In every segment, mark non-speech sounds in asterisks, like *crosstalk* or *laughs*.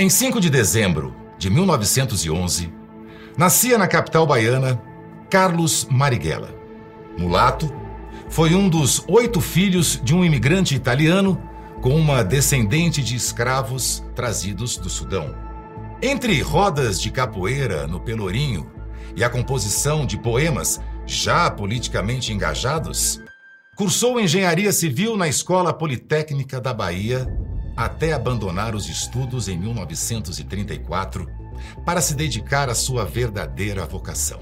Em 5 de dezembro de 1911, nascia na capital baiana Carlos Marighella. Mulato, foi um dos oito filhos de um imigrante italiano com uma descendente de escravos trazidos do Sudão. Entre rodas de capoeira no Pelourinho e a composição de poemas já politicamente engajados, cursou engenharia civil na Escola Politécnica da Bahia até abandonar os estudos em 1934 para se dedicar à sua verdadeira vocação.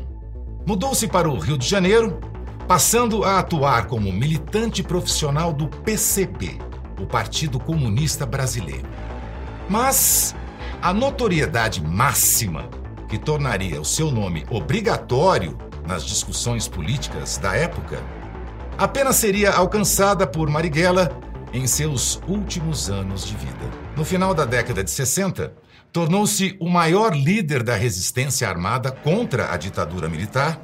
Mudou-se para o Rio de Janeiro, passando a atuar como militante profissional do PCB, o Partido Comunista Brasileiro. Mas a notoriedade máxima que tornaria o seu nome obrigatório nas discussões políticas da época apenas seria alcançada por Marighella em seus últimos anos de vida. No final da década de 60, tornou-se o maior líder da resistência armada contra a ditadura militar,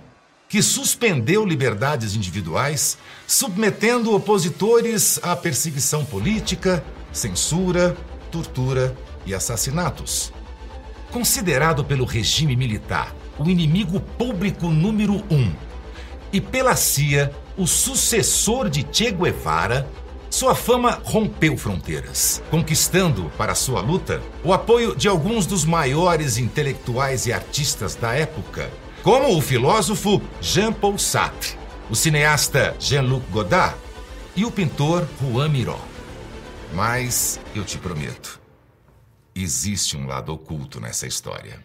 que suspendeu liberdades individuais, submetendo opositores à perseguição política, censura, tortura e assassinatos. Considerado pelo regime militar o inimigo público número um e pela CIA o sucessor de Che Guevara, sua fama rompeu fronteiras, conquistando para sua luta o apoio de alguns dos maiores intelectuais e artistas da época, como o filósofo Jean-Paul Sartre, o cineasta Jean-Luc Godard e o pintor Juan Miró. Mas eu te prometo, existe um lado oculto nessa história.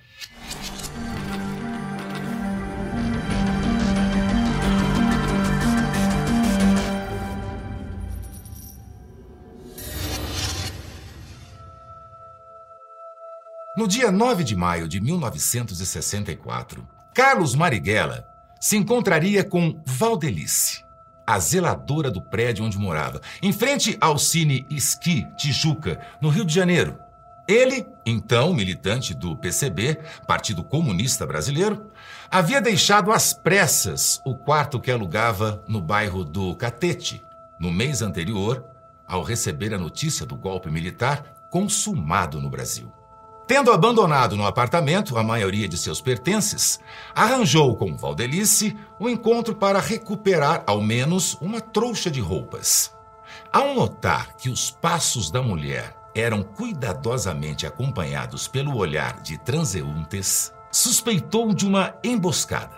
No dia 9 de maio de 1964, Carlos Marighella se encontraria com Valdelice, a zeladora do prédio onde morava, em frente ao Cine Esqui Tijuca, no Rio de Janeiro. Ele, então militante do PCB, Partido Comunista Brasileiro, havia deixado às pressas o quarto que alugava no bairro do Catete, no mês anterior, ao receber a notícia do golpe militar consumado no Brasil. Tendo abandonado no apartamento a maioria de seus pertences, arranjou com Valdelice um encontro para recuperar ao menos uma trouxa de roupas. Ao notar que os passos da mulher eram cuidadosamente acompanhados pelo olhar de transeuntes, suspeitou de uma emboscada.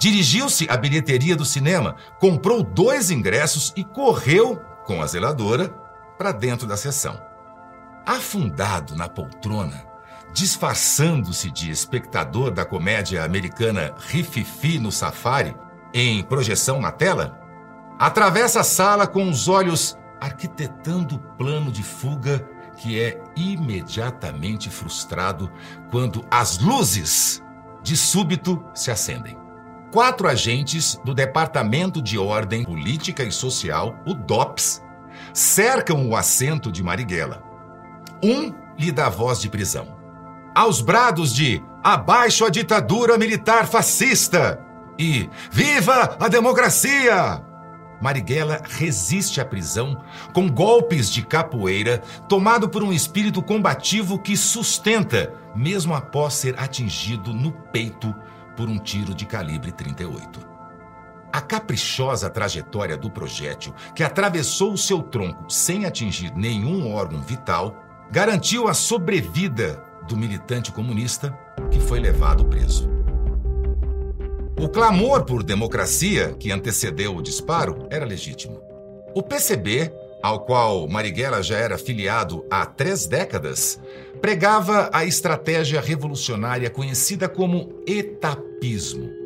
Dirigiu-se à bilheteria do cinema, comprou dois ingressos e correu, com a zeladora, para dentro da sessão. Afundado na poltrona, disfarçando-se de espectador da comédia americana Rififi no Safari, em projeção na tela, atravessa a sala com os olhos arquitetando o plano de fuga que é imediatamente frustrado quando as luzes de súbito se acendem. Quatro agentes do Departamento de Ordem Política e Social, o DOPS, cercam o assento de Marighella. Um lhe dá voz de prisão aos brados de Abaixo a ditadura militar fascista e Viva a democracia! Marighella resiste à prisão com golpes de capoeira, tomado por um espírito combativo que sustenta, mesmo após ser atingido no peito por um tiro de calibre 38. A caprichosa trajetória do projétil, que atravessou o seu tronco sem atingir nenhum órgão vital, garantiu a sobrevida do militante comunista que foi levado preso. O clamor por democracia que antecedeu o disparo era legítimo. O PCB, ao qual Marighella já era filiado há três décadas, pregava a estratégia revolucionária conhecida como etapismo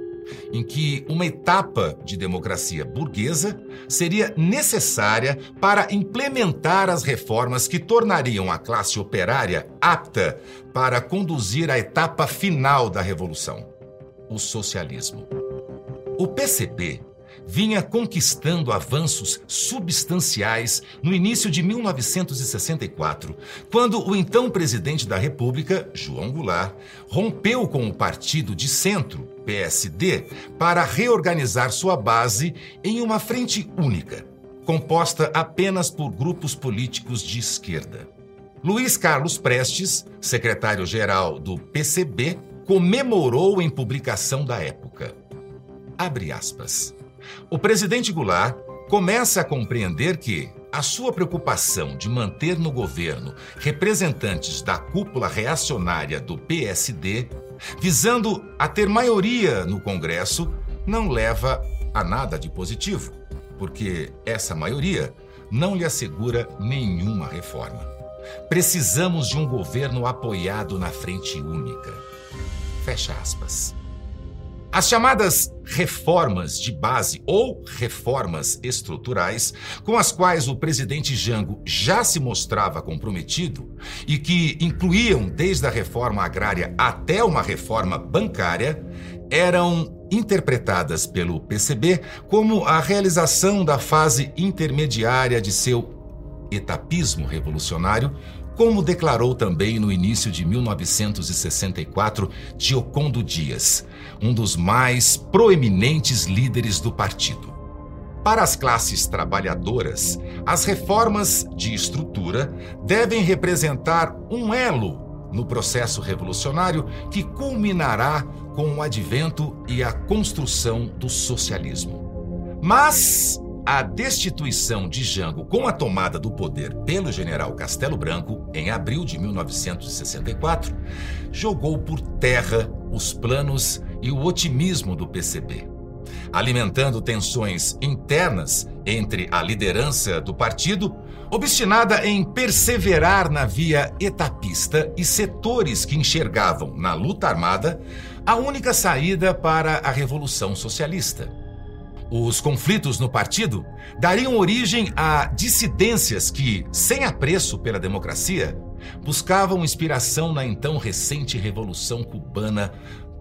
em que uma etapa de democracia burguesa seria necessária para implementar as reformas que tornariam a classe operária apta para conduzir a etapa final da revolução o socialismo. O PCB vinha conquistando avanços substanciais no início de 1964, quando o então presidente da República, João Goulart, rompeu com o partido de centro, PSD, para reorganizar sua base em uma frente única, composta apenas por grupos políticos de esquerda. Luiz Carlos Prestes, secretário-geral do PCB, comemorou em publicação da época. Abre aspas. O presidente Goulart começa a compreender que a sua preocupação de manter no governo representantes da cúpula reacionária do PSD, visando a ter maioria no Congresso, não leva a nada de positivo, porque essa maioria não lhe assegura nenhuma reforma. Precisamos de um governo apoiado na frente única. Fecha aspas. As chamadas reformas de base ou reformas estruturais, com as quais o presidente Jango já se mostrava comprometido e que incluíam desde a reforma agrária até uma reforma bancária, eram interpretadas pelo PCB como a realização da fase intermediária de seu etapismo revolucionário, como declarou também no início de 1964 Giocondo Dias, um dos mais proeminentes líderes do partido. Para as classes trabalhadoras, as reformas de estrutura devem representar um elo no processo revolucionário que culminará com o advento e a construção do socialismo. Mas a destituição de Jango com a tomada do poder pelo general Castelo Branco em abril de 1964 jogou por terra os planos e o otimismo do PCB, alimentando tensões internas entre a liderança do partido, obstinada em perseverar na via etapista e setores que enxergavam na luta armada a única saída para a revolução socialista. Os conflitos no partido dariam origem a dissidências que, sem apreço pela democracia, buscavam inspiração na então recente Revolução Cubana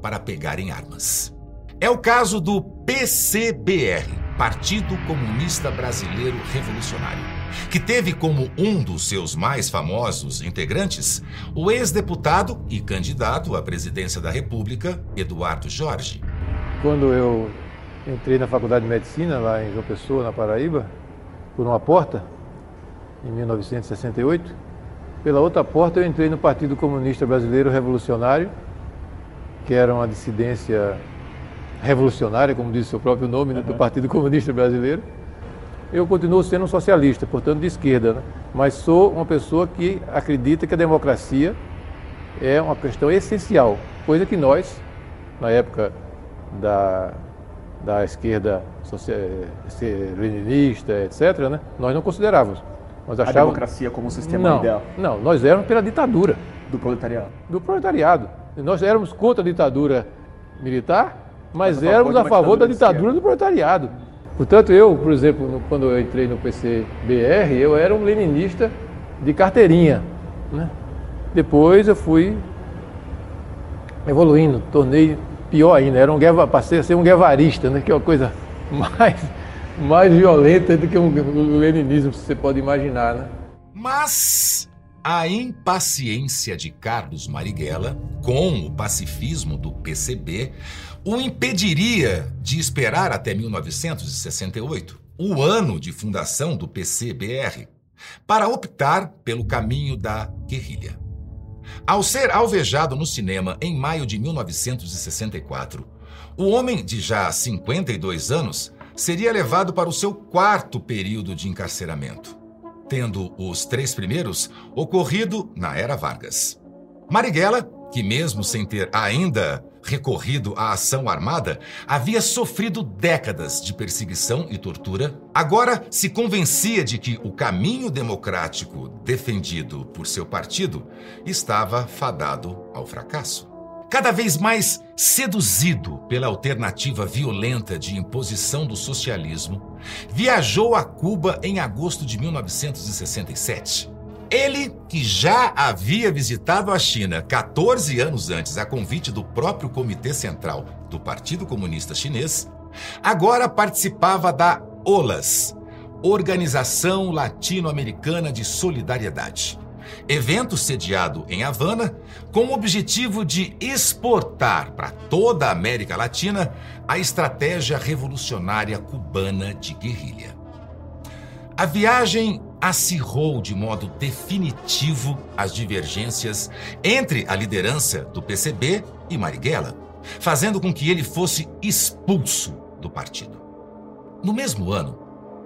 para pegarem armas. É o caso do PCBR, Partido Comunista Brasileiro Revolucionário, que teve como um dos seus mais famosos integrantes o ex-deputado e candidato à presidência da República, Eduardo Jorge. Quando eu Entrei na Faculdade de Medicina, lá em João Pessoa, na Paraíba, por uma porta, em 1968. Pela outra porta, eu entrei no Partido Comunista Brasileiro Revolucionário, que era uma dissidência revolucionária, como diz o seu próprio nome, né, do Partido Comunista Brasileiro. Eu continuo sendo um socialista, portanto de esquerda, né? mas sou uma pessoa que acredita que a democracia é uma questão essencial, coisa que nós, na época da da esquerda leninista, etc., né? nós não considerávamos. Nós achávamos... A democracia como sistema não, ideal? Não, nós éramos pela ditadura. Do proletariado? Do proletariado. Nós éramos contra a ditadura militar, mas, mas a éramos a favor da ditadura do proletariado. Portanto, eu, por exemplo, quando eu entrei no PCBR, eu era um leninista de carteirinha. Né? Depois eu fui evoluindo, tornei pior ainda, era um gueva, passei a ser um guevarista, né, que é uma coisa *laughs* mais, mais violenta do que um, leninismo, se você pode imaginar. Né? Mas a impaciência de Carlos Marighella com o pacifismo do PCB o impediria de esperar até 1968, o ano de fundação do PCBR, para optar pelo caminho da guerrilha. Ao ser alvejado no cinema em maio de 1964, o homem de já 52 anos seria levado para o seu quarto período de encarceramento, tendo os três primeiros ocorrido na era Vargas. Marighella, que mesmo sem ter ainda recorrido à ação armada, havia sofrido décadas de perseguição e tortura, agora se convencia de que o caminho democrático defendido por seu partido estava fadado ao fracasso. Cada vez mais seduzido pela alternativa violenta de imposição do socialismo, viajou a Cuba em agosto de 1967 ele, que já havia visitado a China 14 anos antes a convite do próprio Comitê Central do Partido Comunista Chinês, agora participava da OLAS, Organização Latino-Americana de Solidariedade. Evento sediado em Havana com o objetivo de exportar para toda a América Latina a estratégia revolucionária cubana de guerrilha. A viagem acirrou de modo definitivo as divergências entre a liderança do PCB e Marighella, fazendo com que ele fosse expulso do partido. No mesmo ano,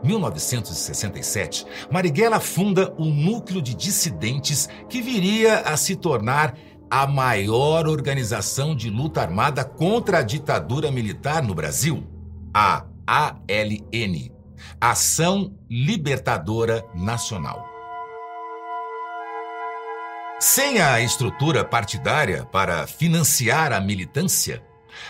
1967, Marighella funda o núcleo de dissidentes que viria a se tornar a maior organização de luta armada contra a ditadura militar no Brasil, a ALN, Ação Libertadora Nacional. Sem a estrutura partidária para financiar a militância,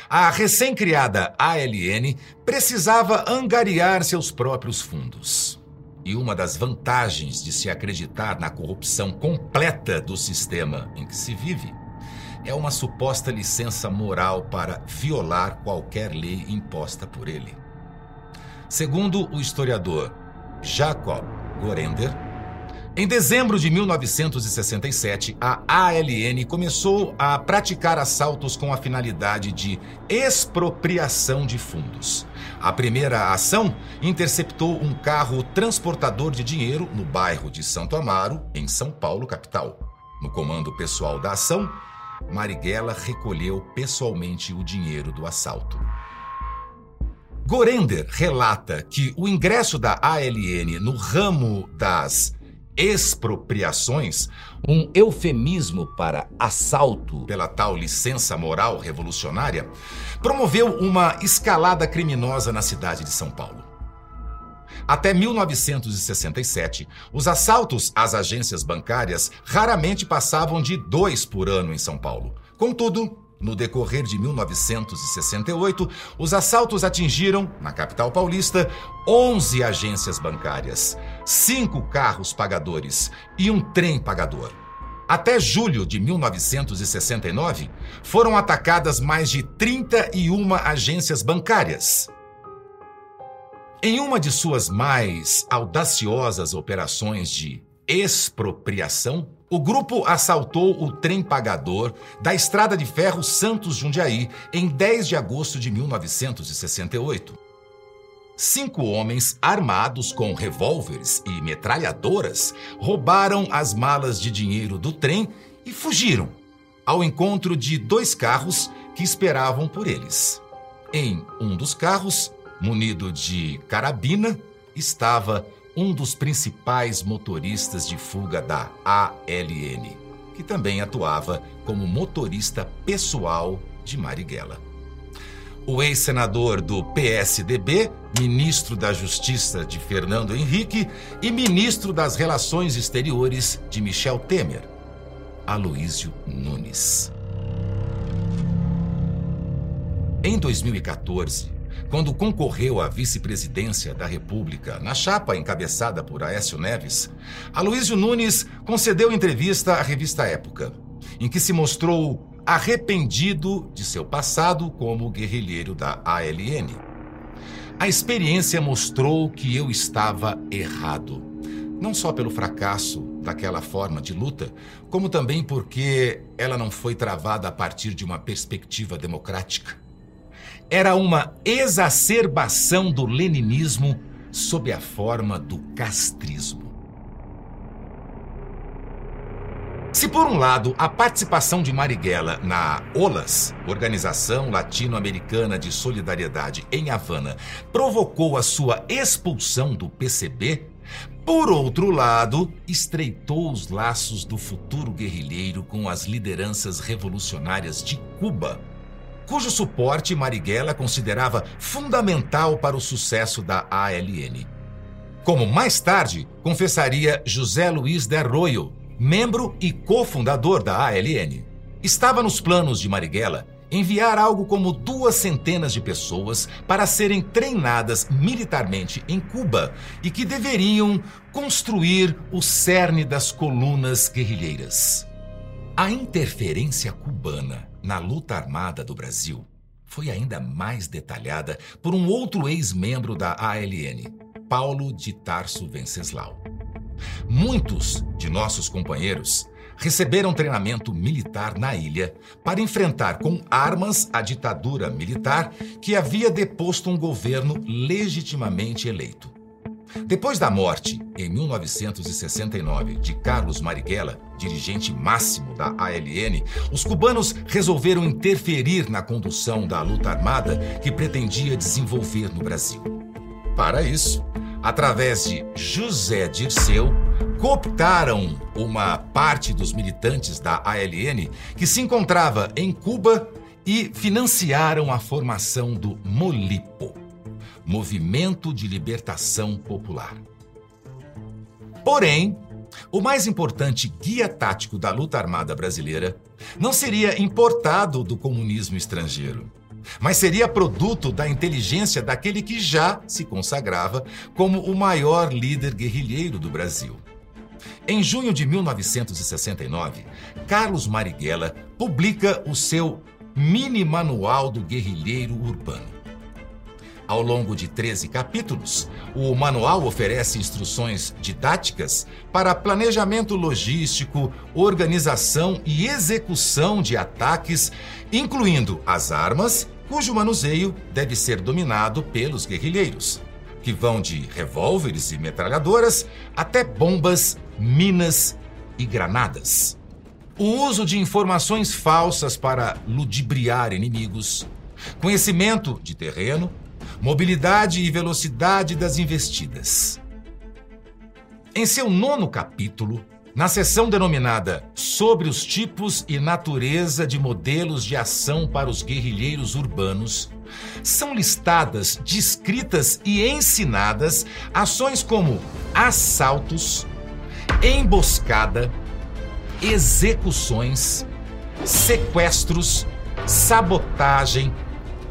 a recém-criada ALN precisava angariar seus próprios fundos. E uma das vantagens de se acreditar na corrupção completa do sistema em que se vive é uma suposta licença moral para violar qualquer lei imposta por ele. Segundo o historiador Jacob Gorender, em dezembro de 1967, a ALN começou a praticar assaltos com a finalidade de expropriação de fundos. A primeira ação interceptou um carro transportador de dinheiro no bairro de Santo Amaro, em São Paulo, capital. No comando pessoal da ação, Marighella recolheu pessoalmente o dinheiro do assalto. Gorender relata que o ingresso da ALN no ramo das expropriações, um eufemismo para assalto pela tal licença moral revolucionária, promoveu uma escalada criminosa na cidade de São Paulo. Até 1967, os assaltos às agências bancárias raramente passavam de dois por ano em São Paulo. Contudo, no decorrer de 1968, os assaltos atingiram, na capital paulista, 11 agências bancárias, cinco carros pagadores e um trem pagador. Até julho de 1969, foram atacadas mais de 31 agências bancárias. Em uma de suas mais audaciosas operações de expropriação, o grupo assaltou o trem pagador da estrada de ferro Santos Jundiaí em 10 de agosto de 1968. Cinco homens armados com revólveres e metralhadoras roubaram as malas de dinheiro do trem e fugiram ao encontro de dois carros que esperavam por eles. Em um dos carros, munido de carabina, estava um dos principais motoristas de fuga da ALN, que também atuava como motorista pessoal de Marighella. O ex-senador do PSDB, ministro da Justiça de Fernando Henrique e ministro das Relações Exteriores de Michel Temer, Aloísio Nunes. Em 2014, quando concorreu à vice-presidência da República na chapa encabeçada por Aécio Neves, Aloysio Nunes concedeu entrevista à revista Época, em que se mostrou arrependido de seu passado como guerrilheiro da ALN. A experiência mostrou que eu estava errado, não só pelo fracasso daquela forma de luta, como também porque ela não foi travada a partir de uma perspectiva democrática era uma exacerbação do leninismo sob a forma do castrismo. Se por um lado a participação de Marighella na OLAS, Organização Latino-Americana de Solidariedade em Havana, provocou a sua expulsão do PCB, por outro lado, estreitou os laços do futuro guerrilheiro com as lideranças revolucionárias de Cuba cujo suporte Marighella considerava fundamental para o sucesso da ALN. Como mais tarde confessaria José Luiz de Arroyo, membro e cofundador da ALN. Estava nos planos de Marighella enviar algo como duas centenas de pessoas para serem treinadas militarmente em Cuba e que deveriam construir o cerne das colunas guerrilheiras. A interferência cubana na luta armada do Brasil foi ainda mais detalhada por um outro ex-membro da ALN, Paulo de Tarso Venceslau. Muitos de nossos companheiros receberam treinamento militar na ilha para enfrentar com armas a ditadura militar que havia deposto um governo legitimamente eleito. Depois da morte, em 1969, de Carlos Marighella, dirigente máximo da ALN, os cubanos resolveram interferir na condução da luta armada que pretendia desenvolver no Brasil. Para isso, através de José Dirceu, cooptaram uma parte dos militantes da ALN que se encontrava em Cuba e financiaram a formação do MOLIPO Movimento de Libertação Popular. Porém, o mais importante guia tático da luta armada brasileira não seria importado do comunismo estrangeiro, mas seria produto da inteligência daquele que já se consagrava como o maior líder guerrilheiro do Brasil. Em junho de 1969, Carlos Marighella publica o seu Mini Manual do Guerrilheiro Urbano. Ao longo de 13 capítulos, o manual oferece instruções didáticas para planejamento logístico, organização e execução de ataques, incluindo as armas, cujo manuseio deve ser dominado pelos guerrilheiros, que vão de revólveres e metralhadoras até bombas, minas e granadas. O uso de informações falsas para ludibriar inimigos, conhecimento de terreno mobilidade e velocidade das investidas. Em seu nono capítulo, na seção denominada Sobre os tipos e natureza de modelos de ação para os guerrilheiros urbanos, são listadas, descritas e ensinadas ações como assaltos, emboscada, execuções, sequestros, sabotagem,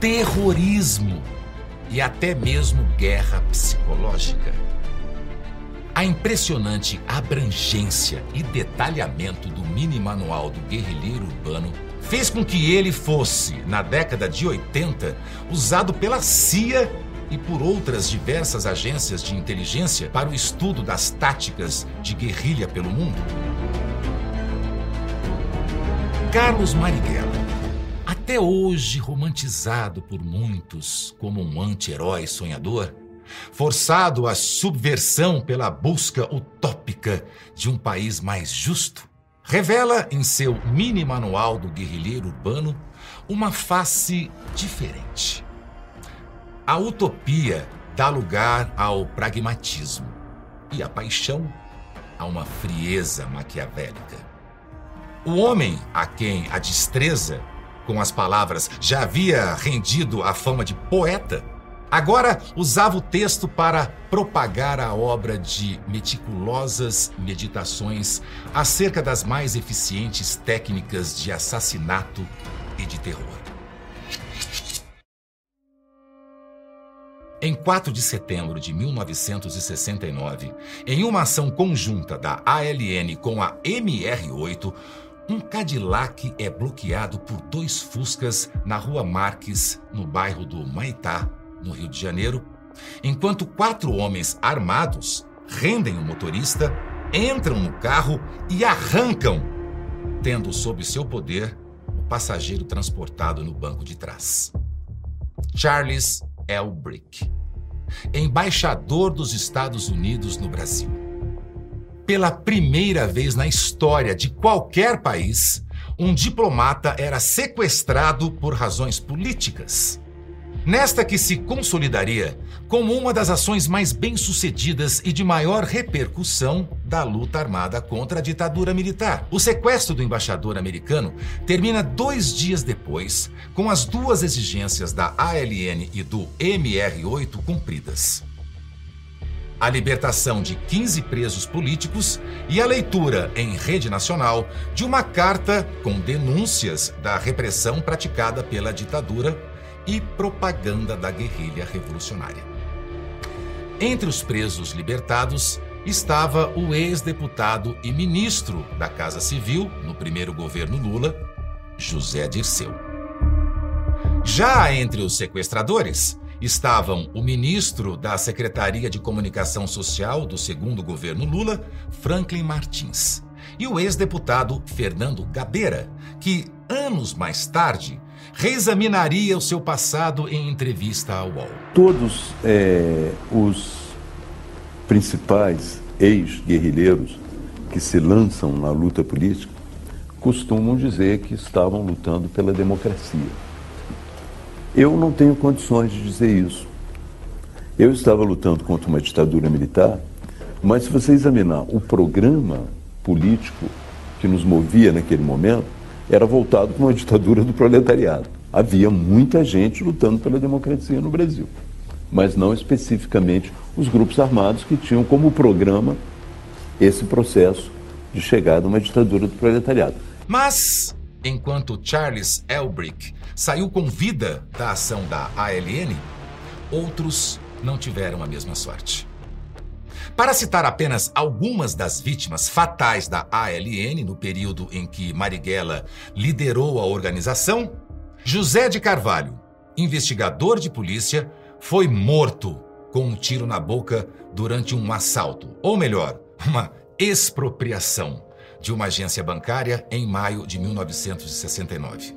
terrorismo e até mesmo guerra psicológica. A impressionante abrangência e detalhamento do mini manual do guerrilheiro urbano fez com que ele fosse, na década de 80, usado pela CIA e por outras diversas agências de inteligência para o estudo das táticas de guerrilha pelo mundo. Carlos Marighella até hoje romantizado por muitos como um anti-herói sonhador, forçado à subversão pela busca utópica de um país mais justo, revela em seu mini manual do guerrilheiro urbano uma face diferente. A utopia dá lugar ao pragmatismo e a paixão a uma frieza maquiavélica. O homem a quem a destreza com as palavras, já havia rendido a fama de poeta, agora usava o texto para propagar a obra de meticulosas meditações acerca das mais eficientes técnicas de assassinato e de terror. Em 4 de setembro de 1969, em uma ação conjunta da ALN com a MR8, um Cadillac é bloqueado por dois Fuscas na Rua Marques, no bairro do Maitá, no Rio de Janeiro, enquanto quatro homens armados rendem o motorista, entram no carro e arrancam, tendo sob seu poder o passageiro transportado no banco de trás. Charles Elbrick, embaixador dos Estados Unidos no Brasil pela primeira vez na história de qualquer país, um diplomata era sequestrado por razões políticas. Nesta que se consolidaria como uma das ações mais bem-sucedidas e de maior repercussão da luta armada contra a ditadura militar. O sequestro do embaixador americano termina dois dias depois, com as duas exigências da ALN e do MR8 cumpridas a libertação de 15 presos políticos e a leitura em rede nacional de uma carta com denúncias da repressão praticada pela ditadura e propaganda da guerrilha revolucionária. Entre os presos libertados estava o ex-deputado e ministro da Casa Civil no primeiro governo Lula, José Dirceu. Já entre os sequestradores estavam o ministro da Secretaria de Comunicação Social do segundo governo Lula, Franklin Martins, e o ex-deputado Fernando Gabeira, que, anos mais tarde, reexaminaria o seu passado em entrevista ao UOL. Todos é, os principais ex-guerrilheiros que se lançam na luta política costumam dizer que estavam lutando pela democracia. Eu não tenho condições de dizer isso. Eu estava lutando contra uma ditadura militar, mas se você examinar o programa político que nos movia naquele momento, era voltado para uma ditadura do proletariado. Havia muita gente lutando pela democracia no Brasil, mas não especificamente os grupos armados que tinham como programa esse processo de chegada a uma ditadura do proletariado. Mas, enquanto Charles Elbrick saiu com vida da ação da ALN, outros não tiveram a mesma sorte. Para citar apenas algumas das vítimas fatais da ALN no período em que Marighella liderou a organização, José de Carvalho, investigador de polícia, foi morto com um tiro na boca durante um assalto, ou melhor, uma expropriação de uma agência bancária em maio de 1969.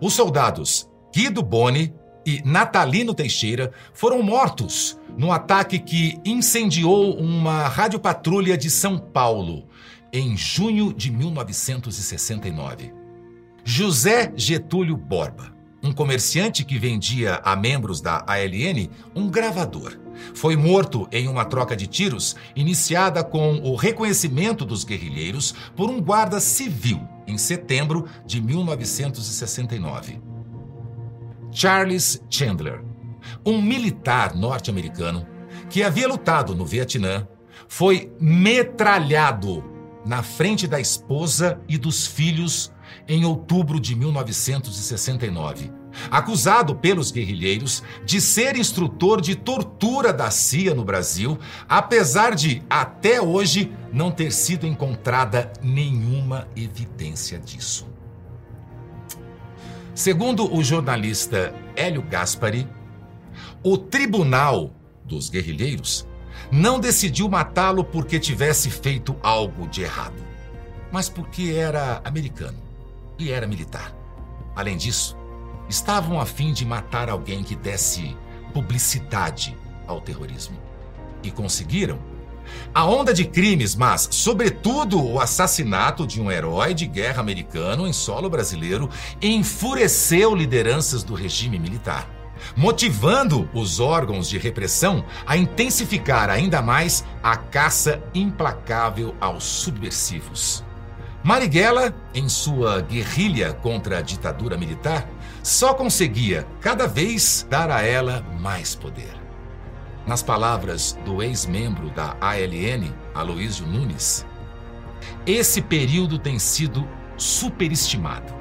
Os soldados Guido Boni e Natalino Teixeira foram mortos no ataque que incendiou uma radiopatrulha de São Paulo em junho de 1969. José Getúlio Borba um comerciante que vendia a membros da ALN um gravador. Foi morto em uma troca de tiros iniciada com o reconhecimento dos guerrilheiros por um guarda civil em setembro de 1969. Charles Chandler, um militar norte-americano que havia lutado no Vietnã, foi metralhado na frente da esposa e dos filhos em outubro de 1969, acusado pelos guerrilheiros de ser instrutor de tortura da CIA no Brasil, apesar de, até hoje, não ter sido encontrada nenhuma evidência disso. Segundo o jornalista Hélio Gaspari, o tribunal dos guerrilheiros não decidiu matá-lo porque tivesse feito algo de errado, mas porque era americano e era militar. Além disso, estavam a fim de matar alguém que desse publicidade ao terrorismo. E conseguiram. A onda de crimes, mas, sobretudo, o assassinato de um herói de guerra americano em solo brasileiro, enfureceu lideranças do regime militar, motivando os órgãos de repressão a intensificar ainda mais a caça implacável aos subversivos. Marighella, em sua guerrilha contra a ditadura militar, só conseguia cada vez dar a ela mais poder. Nas palavras do ex-membro da ALN, Aloísio Nunes, esse período tem sido superestimado.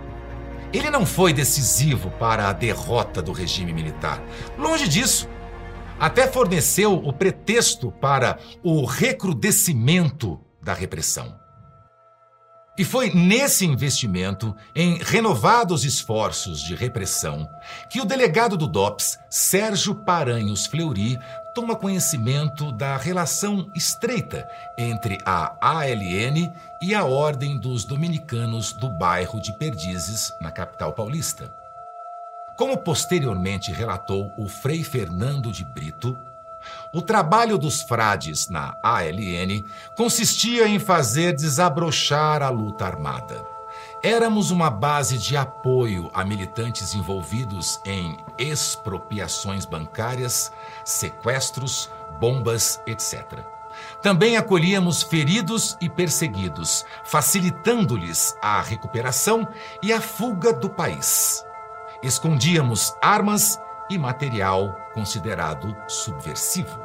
Ele não foi decisivo para a derrota do regime militar. Longe disso. Até forneceu o pretexto para o recrudescimento da repressão. E foi nesse investimento, em renovados esforços de repressão, que o delegado do DOPS, Sérgio Paranhos Fleury, toma conhecimento da relação estreita entre a ALN e a Ordem dos Dominicanos do bairro de Perdizes, na capital paulista. Como posteriormente relatou o Frei Fernando de Brito, o trabalho dos frades na ALN consistia em fazer desabrochar a luta armada. Éramos uma base de apoio a militantes envolvidos em expropriações bancárias, sequestros, bombas, etc. Também acolhíamos feridos e perseguidos, facilitando-lhes a recuperação e a fuga do país. Escondíamos armas e material considerado subversivo.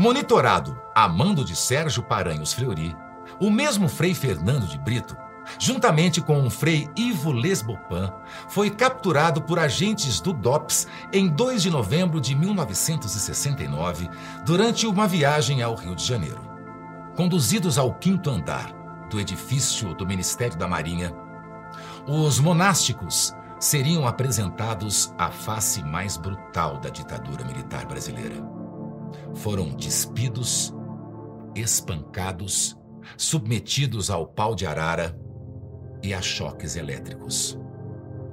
Monitorado a mando de Sérgio Paranhos Fleury, o mesmo Frei Fernando de Brito, juntamente com o Frei Ivo Lesbopan, foi capturado por agentes do DOPS em 2 de novembro de 1969, durante uma viagem ao Rio de Janeiro. Conduzidos ao quinto andar do edifício do Ministério da Marinha, os monásticos seriam apresentados à face mais brutal da ditadura militar brasileira. Foram despidos, espancados, submetidos ao pau de arara e a choques elétricos.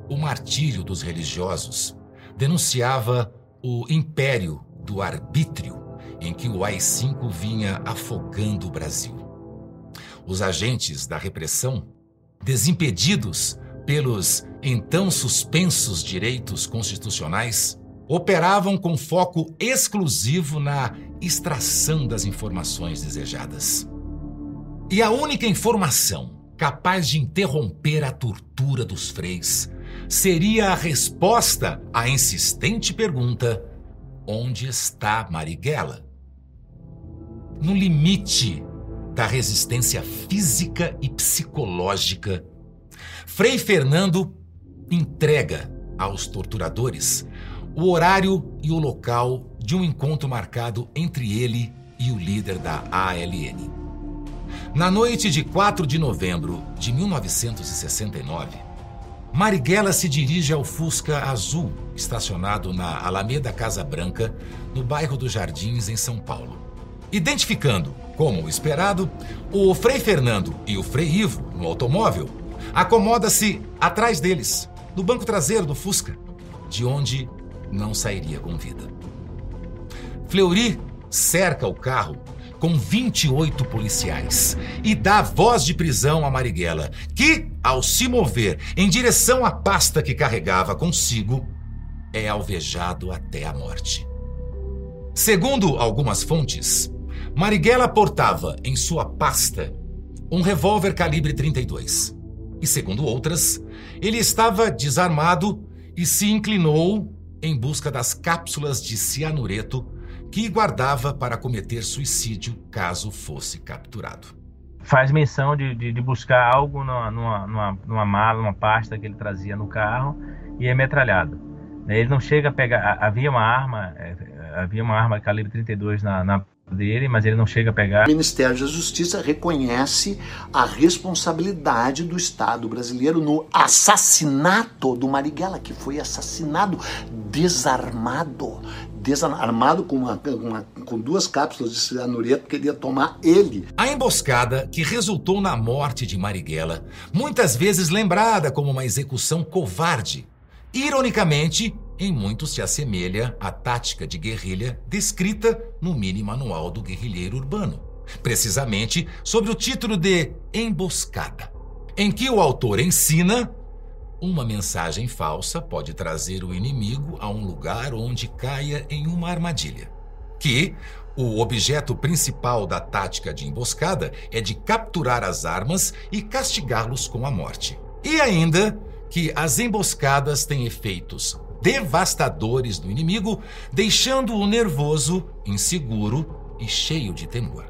O martírio dos religiosos denunciava o império do arbítrio em que o AI-5 vinha afogando o Brasil. Os agentes da repressão, desimpedidos pelos então suspensos direitos constitucionais, operavam com foco exclusivo na extração das informações desejadas. E a única informação capaz de interromper a tortura dos freis seria a resposta à insistente pergunta: onde está Marighella? No limite da resistência física e psicológica, Frei Fernando entrega aos torturadores o horário e o local de um encontro marcado entre ele e o líder da ALN. Na noite de 4 de novembro de 1969, Marighella se dirige ao Fusca Azul, estacionado na Alameda Casa Branca, no bairro dos Jardins, em São Paulo. Identificando, como esperado, o Frei Fernando e o Frei Ivo no automóvel, acomoda-se atrás deles, no banco traseiro do Fusca, de onde não sairia com vida. Fleury cerca o carro com 28 policiais e dá voz de prisão a Marighella, que, ao se mover em direção à pasta que carregava consigo, é alvejado até a morte. Segundo algumas fontes, Marighella portava em sua pasta um revólver calibre 32. E segundo outras, ele estava desarmado e se inclinou em busca das cápsulas de cianureto que guardava para cometer suicídio caso fosse capturado. Faz menção de, de, de buscar algo numa, numa, numa, mala, numa pasta que ele trazia no carro e é metralhado. Ele não chega a pegar. Havia uma arma, é, havia uma arma calibre 32 na, na dele, mas ele não chega a pegar. O Ministério da Justiça reconhece a responsabilidade do Estado brasileiro no assassinato do Marighella, que foi assassinado desarmado. Desarmado com, uma, uma, com duas cápsulas de cianureto, queria tomar ele. A emboscada, que resultou na morte de Marighella, muitas vezes lembrada como uma execução covarde, ironicamente em muito se assemelha à tática de guerrilha descrita no mini manual do guerrilheiro urbano, precisamente sob o título de Emboscada, em que o autor ensina uma mensagem falsa pode trazer o inimigo a um lugar onde caia em uma armadilha. Que o objeto principal da tática de emboscada é de capturar as armas e castigá-los com a morte. E ainda que as emboscadas têm efeitos devastadores do inimigo, deixando-o nervoso, inseguro e cheio de temor.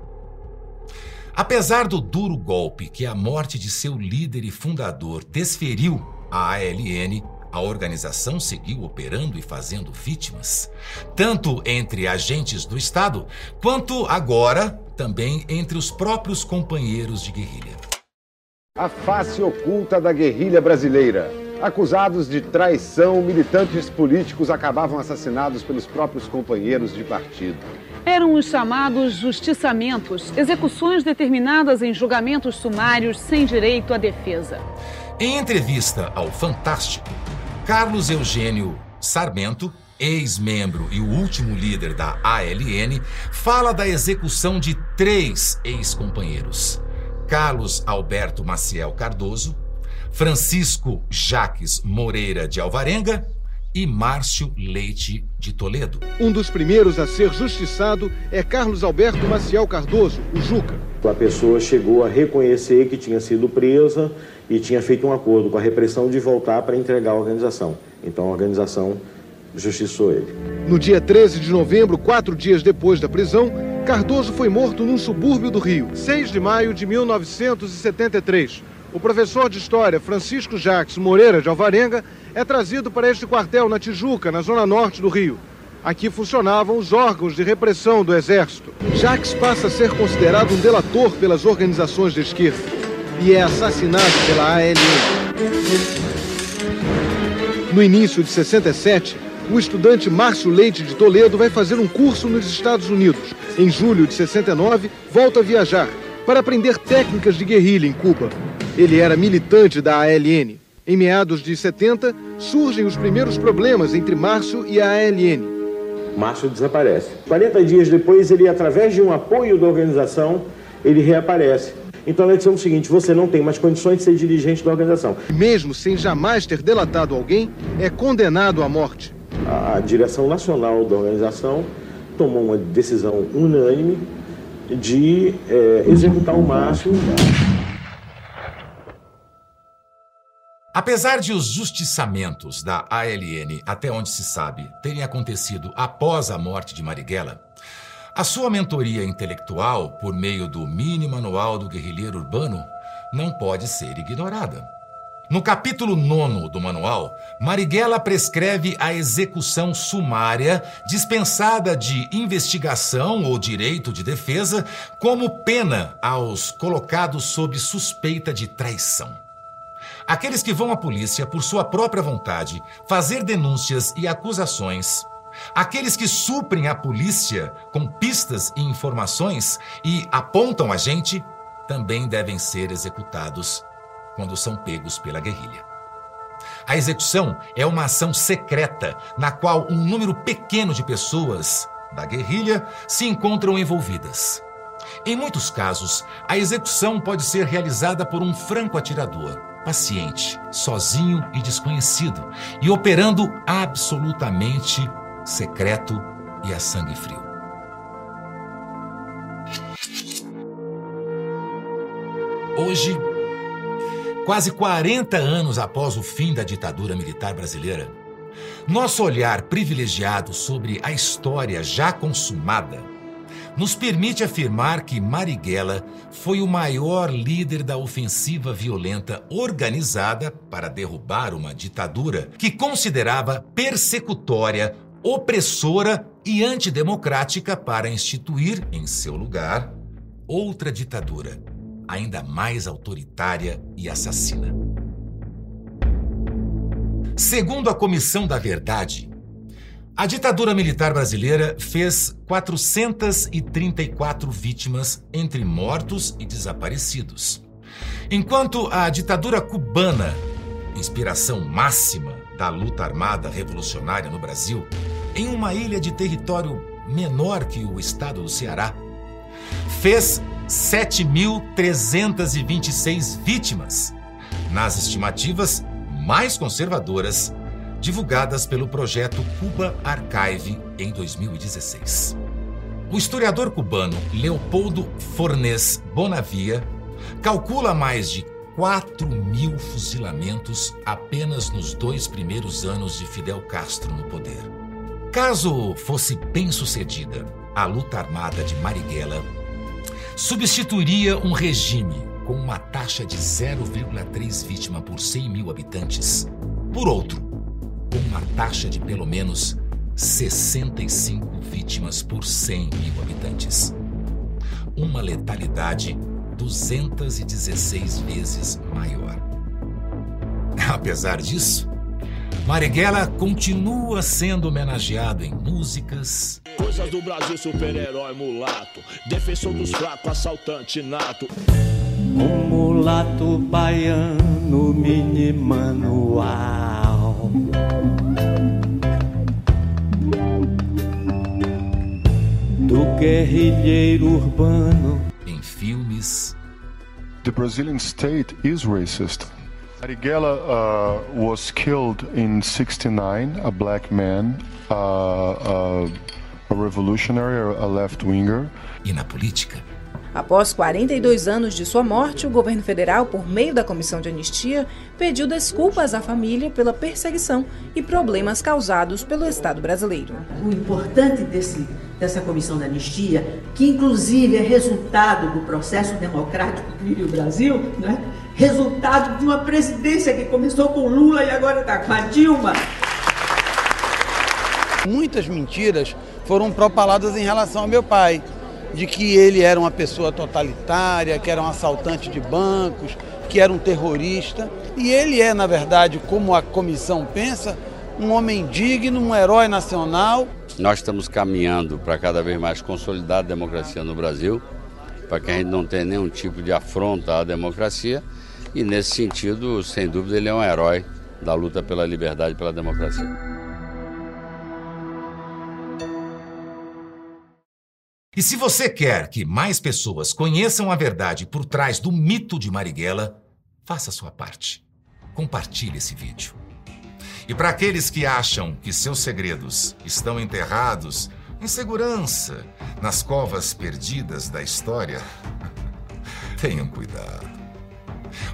Apesar do duro golpe que a morte de seu líder e fundador desferiu à ALN, a organização seguiu operando e fazendo vítimas, tanto entre agentes do Estado, quanto agora também entre os próprios companheiros de guerrilha. A face oculta da guerrilha brasileira Acusados de traição, militantes políticos acabavam assassinados pelos próprios companheiros de partido. Eram os chamados justiçamentos, execuções determinadas em julgamentos sumários sem direito à defesa. Em entrevista ao Fantástico, Carlos Eugênio Sarmento, ex-membro e o último líder da ALN, fala da execução de três ex-companheiros: Carlos Alberto Maciel Cardoso, Francisco Jaques Moreira de Alvarenga e Márcio Leite de Toledo. Um dos primeiros a ser justiçado é Carlos Alberto Maciel Cardoso, o Juca. A pessoa chegou a reconhecer que tinha sido presa e tinha feito um acordo com a repressão de voltar para entregar a organização. Então a organização justiçou ele. No dia 13 de novembro, quatro dias depois da prisão, Cardoso foi morto num subúrbio do Rio, 6 de maio de 1973. O professor de História Francisco Jacques Moreira de Alvarenga é trazido para este quartel na Tijuca, na zona norte do Rio. Aqui funcionavam os órgãos de repressão do Exército. Jacques passa a ser considerado um delator pelas organizações de esquerda e é assassinado pela ALN. No início de 67, o estudante Márcio Leite de Toledo vai fazer um curso nos Estados Unidos. Em julho de 69, volta a viajar para aprender técnicas de guerrilha em Cuba. Ele era militante da ALN. Em meados de 70, surgem os primeiros problemas entre Márcio e a ALN. Márcio desaparece. 40 dias depois, ele, através de um apoio da organização, ele reaparece. Então nós dissemos o seguinte: você não tem mais condições de ser dirigente da organização. Mesmo sem jamais ter delatado alguém, é condenado à morte. A direção nacional da organização tomou uma decisão unânime de é, executar o Márcio. Apesar de os justiçamentos da ALN, até onde se sabe, terem acontecido após a morte de Marighella, a sua mentoria intelectual, por meio do mini manual do guerrilheiro urbano, não pode ser ignorada. No capítulo 9 do manual, Marighella prescreve a execução sumária dispensada de investigação ou direito de defesa como pena aos colocados sob suspeita de traição. Aqueles que vão à polícia por sua própria vontade fazer denúncias e acusações. Aqueles que suprem a polícia com pistas e informações e apontam a gente também devem ser executados quando são pegos pela guerrilha. A execução é uma ação secreta na qual um número pequeno de pessoas da guerrilha se encontram envolvidas. Em muitos casos, a execução pode ser realizada por um franco atirador paciente, sozinho e desconhecido, e operando absolutamente secreto e a sangue frio. Hoje, quase 40 anos após o fim da ditadura militar brasileira, nosso olhar privilegiado sobre a história já consumada nos permite afirmar que Marighella foi o maior líder da ofensiva violenta organizada para derrubar uma ditadura que considerava persecutória, opressora e antidemocrática para instituir, em seu lugar, outra ditadura, ainda mais autoritária e assassina. Segundo a Comissão da Verdade, a ditadura militar brasileira fez 434 vítimas entre mortos e desaparecidos. Enquanto a ditadura cubana, inspiração máxima da luta armada revolucionária no Brasil, em uma ilha de território menor que o estado do Ceará, fez 7.326 vítimas. Nas estimativas mais conservadoras, divulgadas pelo projeto Cuba Archive em 2016. O historiador cubano Leopoldo Fornés Bonavia calcula mais de 4 mil fuzilamentos apenas nos dois primeiros anos de Fidel Castro no poder. Caso fosse bem sucedida, a luta armada de Marighella substituiria um regime com uma taxa de 0,3 vítima por 100 mil habitantes por outro, com uma taxa de pelo menos 65 vítimas por 100 mil habitantes. Uma letalidade 216 vezes maior. *laughs* Apesar disso, Marighella continua sendo homenageado em músicas. Coisas do Brasil, super-herói mulato, defensor dos fracos, assaltante nato. Um mulato baiano, mini manual. Do guerrilheiro urbano. Em filmes. The Brazilian state is racist. Marighella uh, was killed in 69, a black man, uh, uh, a revolutionary, a left winger. E na política. Após 42 anos de sua morte, o governo federal, por meio da Comissão de Anistia, pediu desculpas à família pela perseguição e problemas causados pelo Estado brasileiro. O importante desse, dessa Comissão de Anistia, que inclusive é resultado do processo democrático que vive o Brasil, né? Resultado de uma presidência que começou com Lula e agora está com a Dilma. Muitas mentiras foram propaladas em relação ao meu pai de que ele era uma pessoa totalitária, que era um assaltante de bancos, que era um terrorista. E ele é, na verdade, como a comissão pensa, um homem digno, um herói nacional. Nós estamos caminhando para cada vez mais consolidar a democracia no Brasil, para que a gente não tenha nenhum tipo de afronta à democracia. E nesse sentido, sem dúvida, ele é um herói da luta pela liberdade e pela democracia. E se você quer que mais pessoas conheçam a verdade por trás do mito de Marighella, faça sua parte. Compartilhe esse vídeo. E para aqueles que acham que seus segredos estão enterrados em segurança nas covas perdidas da história, *laughs* tenham cuidado.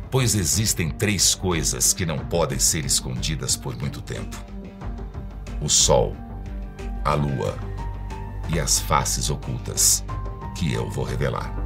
Pois existem três coisas que não podem ser escondidas por muito tempo: o Sol, a Lua e as faces ocultas que eu vou revelar.